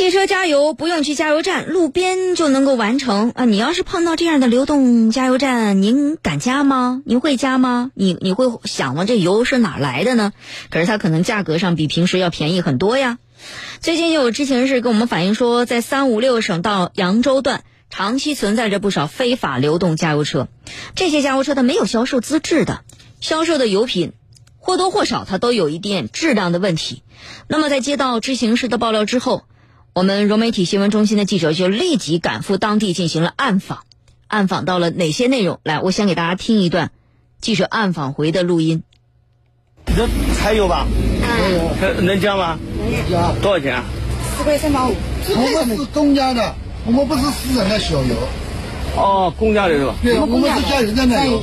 汽车加油不用去加油站，路边就能够完成啊！你要是碰到这样的流动加油站，您敢加吗？您会加吗？你你会想吗？这油是哪来的呢？可是它可能价格上比平时要便宜很多呀。最近有知情人士跟我们反映说，在三五六省到扬州段，长期存在着不少非法流动加油车。这些加油车它没有销售资质的，销售的油品或多或少它都有一点质量的问题。那么在接到知情人士的爆料之后，我们融媒体新闻中心的记者就立即赶赴当地进行了暗访，暗访到了哪些内容？来，我先给大家听一段记者暗访回的录音。这柴油吧？嗯。能加吗？能加。多少钱？四块三毛五。我们是公家的，我们不是私人的小油。哦，公家的是吧？对，我们是加油站的油。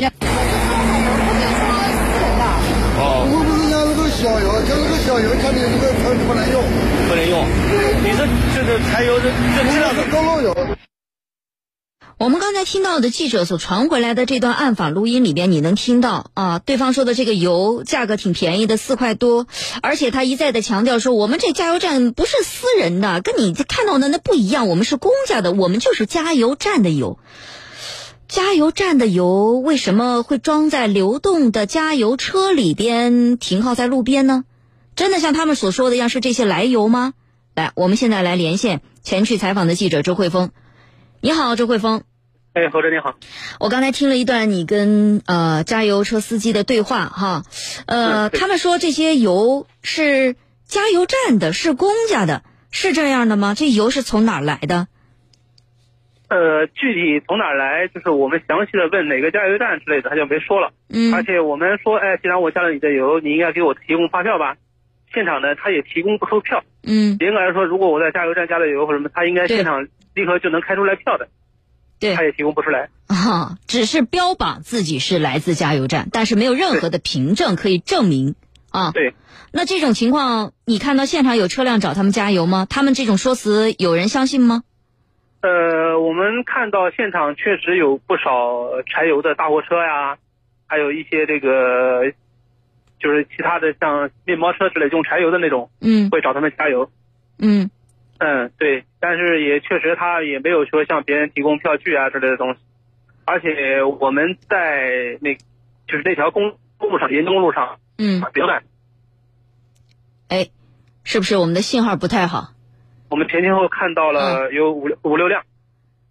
哦。我们不是加那个小油，加那个小油，加的这个车不能用。不能用。你这这个柴油这这质量是公路油。我们刚才听到的记者所传回来的这段暗访录音里边，你能听到啊？对方说的这个油价格挺便宜的，四块多，而且他一再的强调说，我们这加油站不是私人的，跟你看到的那不一样，我们是公家的，我们就是加油站的油。加油站的油为什么会装在流动的加油车里边停靠在路边呢？真的像他们所说的一样是这些来油吗？来，我们现在来连线前去采访的记者周慧峰。你好，周慧峰。哎，侯哲你好。我刚才听了一段你跟呃加油车司机的对话哈，呃，他们说这些油是加油站的，是公家的，是这样的吗？这油是从哪儿来的？呃，具体从哪儿来，就是我们详细的问哪个加油站之类的，他就没说了。嗯。而且我们说，哎，既然我加了你的油，你应该给我提供发票吧？现场呢，他也提供不出票。嗯。严格来说，如果我在加油站加了油或什么，他应该现场立刻就能开出来票的。对。他也提供不出来。啊，只是标榜自己是来自加油站，但是没有任何的凭证可以证明啊。对。那这种情况，你看到现场有车辆找他们加油吗？他们这种说辞有人相信吗？呃，我们看到现场确实有不少柴油的大货车呀，还有一些这个。就是其他的像面包车之类用柴油的那种，嗯，会找他们加油，嗯，嗯，对，但是也确实他也没有说向别人提供票据啊之类的东西，而且我们在那，就是那条公路上，沿东路上，嗯，别乱，哎，是不是我们的信号不太好？我们前前后看到了有五六五六辆，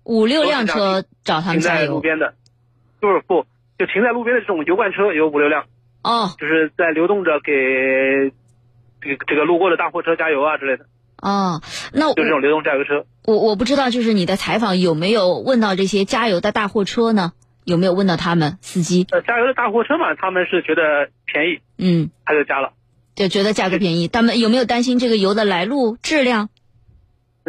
五六辆车找他们加油，停在路边的，就是不就停在路边的这种油罐车有五六辆。哦，就是在流动着给这个这个路过的大货车加油啊之类的。哦，那就这种流动加油车。我我不知道，就是你的采访有没有问到这些加油的大货车呢？有没有问到他们司机？呃，加油的大货车嘛，他们是觉得便宜，嗯，他就加了，就觉得价格便宜。他们有没有担心这个油的来路、质量？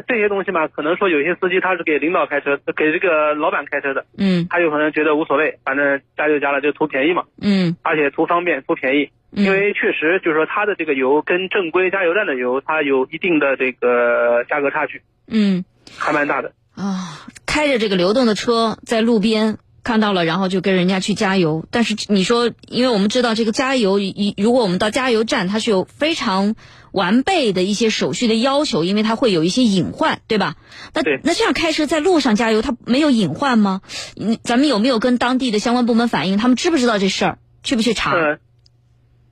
这些东西嘛，可能说有些司机他是给领导开车，给这个老板开车的，嗯，他有可能觉得无所谓，反正加就加了，就图便宜嘛，嗯，而且图方便、图便宜，因为确实就是说他的这个油跟正规加油站的油，它有一定的这个价格差距，嗯，还蛮大的。啊。开着这个流动的车在路边看到了，然后就跟人家去加油，但是你说，因为我们知道这个加油，一如果我们到加油站，它是有非常。完备的一些手续的要求，因为它会有一些隐患，对吧？那那这样开车在路上加油，它没有隐患吗？嗯，咱们有没有跟当地的相关部门反映？他们知不知道这事儿？去不去查？呃，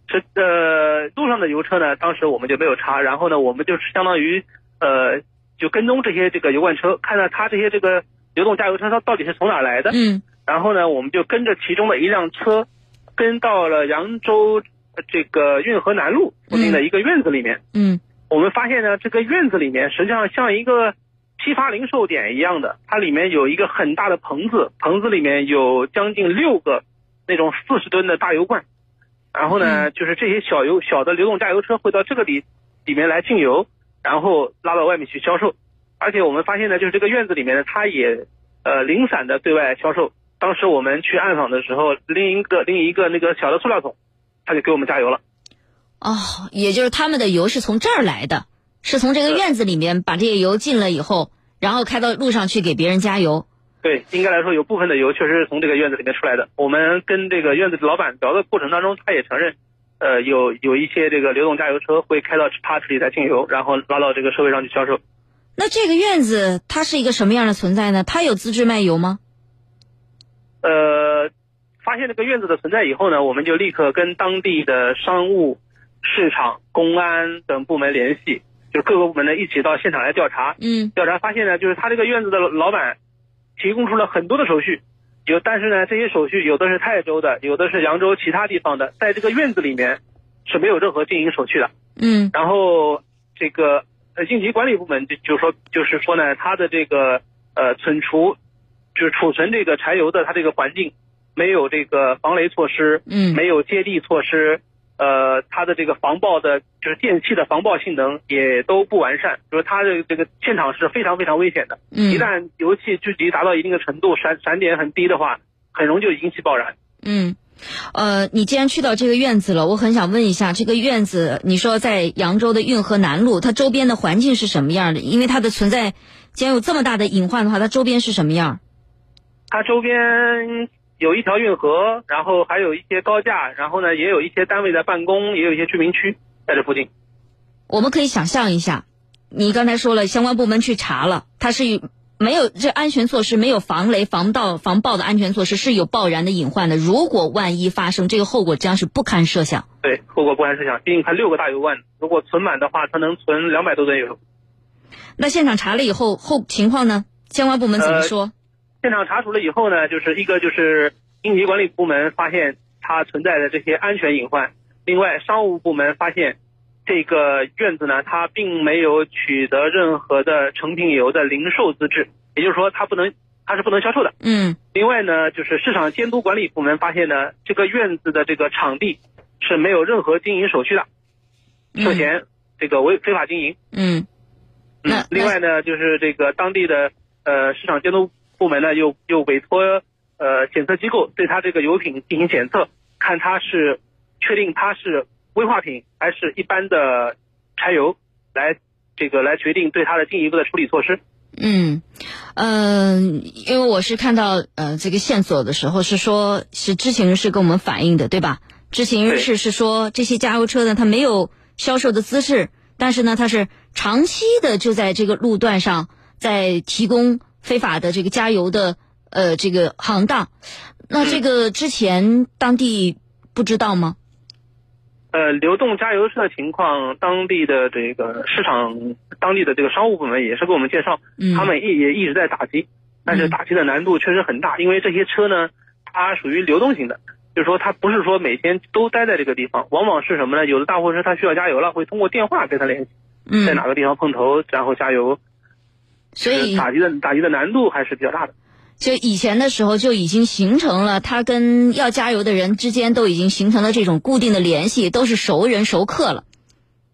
这呃，路上的油车呢，当时我们就没有查，然后呢，我们就是相当于呃，就跟踪这些这个油罐车，看看它这些这个流动加油车它到底是从哪来的。嗯。然后呢，我们就跟着其中的一辆车，跟到了扬州。这个运河南路附近的一个院子里面，嗯，我们发现呢，这个院子里面实际上像一个批发零售点一样的，它里面有一个很大的棚子，棚子里面有将近六个那种四十吨的大油罐，然后呢，就是这些小油小的流动加油车会到这个里里面来进油，然后拉到外面去销售，而且我们发现呢，就是这个院子里面呢，它也呃零散的对外销售。当时我们去暗访的时候，拎一个拎一个那个小的塑料桶。他就给我们加油了，哦，也就是他们的油是从这儿来的，是从这个院子里面把这些油进了以后，然后开到路上去给别人加油。对，应该来说有部分的油确实是从这个院子里面出来的。我们跟这个院子老板聊的过程当中，他也承认，呃，有有一些这个流动加油车会开到他这里来进油，然后拉到这个社会上去销售。那这个院子它是一个什么样的存在呢？它有资质卖油吗？呃，发现这个院子的存在以后呢，我们就立刻跟当地的商务、市场、公安等部门联系，就是各个部门呢一起到现场来调查。嗯调查发现呢，就是他这个院子的老板提供出了很多的手续，有但是呢，这些手续有的是泰州的，有的是扬州其他地方的，在这个院子里面是没有任何经营手续的。嗯然后这个呃应急管理部门就就说就是说呢，他的这个呃存储就是储存这个柴油的它这个环境没有这个防雷措施，嗯没有接地措施，呃，它的这个防爆的就是电器的防爆性能也都不完善，就是它的这个现场是非常非常危险的，一嗯旦油气聚集达到一定的程度，闪闪点很低的话，很容易就引起爆燃。嗯。呃，你既然去到这个院子了，我很想问一下，这个院子你说在扬州的运河南路，它周边的环境是什么样的？因为它的存在，既然有这么大的隐患的话，它周边是什么样？它周边有一条运河，然后还有一些高架，然后呢也有一些单位在办公，也有一些居民区在这附近。我们可以想象一下，你刚才说了，相关部门去查了，它是没有这安全措施，没有防雷、防盗、防爆的安全措施，是有爆燃的隐患的。如果万一发生，这个后果将是不堪设想。对，后果不堪设想。毕竟它六个大油罐，如果存满的话，它能存两百多吨油。那现场查了以后，后情况呢？相关部门怎么说？现场查处了以后呢，就是一个就是应急管理部门发现它存在的这些安全隐患，另外商务部门发现这个院子呢，它并没有取得任何的成品油的零售资质，也就是说它不能它是不能销售的。嗯另外呢，就是市场监督管理部门发现呢，这个院子的这个场地是没有任何经营手续的，涉嫌这个违非法经营。嗯那嗯，另外呢，就是这个当地的呃市场监督部门呢，又又委托呃检测机构对他这个油品进行检测，看它是确定它是危化品还是一般的柴油，来这个来决定对它的进一步的处理措施。嗯嗯、因为我是看到呃这个线索的时候是说是知情人士跟我们反映的，对吧？知情人士是说这些加油车呢，它没有销售的资质，但是呢，它是长期的就在这个路段上在提供非法的这个加油的呃这个行当。那这个之前当地不知道吗？呃，流动加油车的情况，当地的这个市场，当地的这个商务部门也是给我们介绍，嗯他们也也一直在打击，但是嗯打击的难度确实很大，因为这些车呢，它属于流动型的，就是说它不是说每天都待在这个地方，往往是什么呢？有的大货车它需要加油了，会通过电话跟他联系，在嗯哪，个地方碰头，然后加油，所以打击的打击的难度还是比较大的。就以前的时候就已经形成了，他跟要加油的人之间都已经形成了这种固定的联系，都是熟人熟客了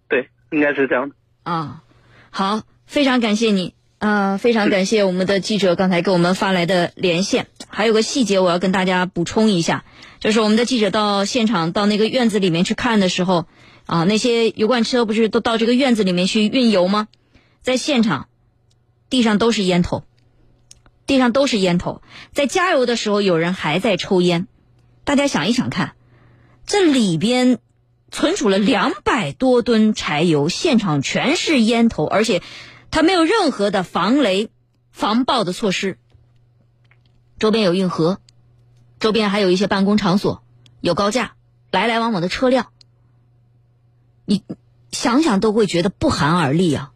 对，应该是这样的。啊。好，非常感谢你，呃，非常感谢我们的记者刚才给我们发来的连线。还有个细节我要跟大家补充一下，就是我们的记者到现场到那个院子里面去看的时候，啊，那些油罐车不是都到这个院子里面去运油吗？在现场，地上都是烟头。地上都是烟头，在加油的时候有人还在抽烟，大家想一想看，这里边存储了两百多吨柴油，现场全是烟头，而且它没有任何的防雷、防爆的措施。周边有运河，周边还有一些办公场所，有高架，来来往往的车辆，你想想都会觉得不寒而栗啊。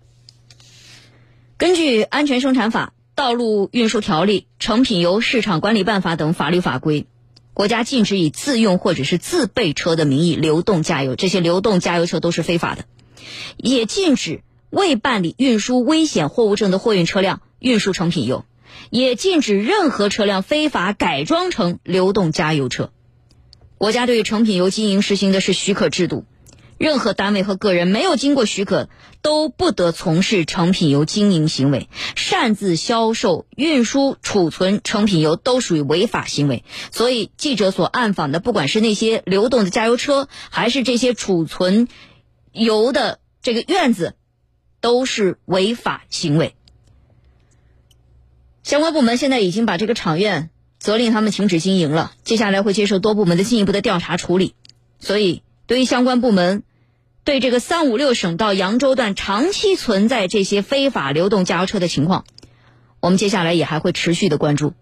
根据《安全生产法》。道路运输条例、成品油市场管理办法等法律法规，国家禁止以自用或者是自备车的名义流动加油，这些流动加油车都是非法的。也禁止未办理运输危险货物证的货运车辆运输成品油，也禁止任何车辆非法改装成流动加油车。国家对成品油经营实行的是许可制度。任何单位和个人没有经过许可，都不得从事成品油经营行为。擅自销售、运输、储存成品油都属于违法行为。所以，记者所暗访的，不管是那些流动的加油车，还是这些储存油的这个院子，都是违法行为。相关部门现在已经把这个厂院责令他们停止经营了，接下来会接受多部门的进一步的调查处理。所以。对于相关部门对这个三五六省道扬州段长期存在这些非法流动加油车的情况，我们接下来也还会持续的关注。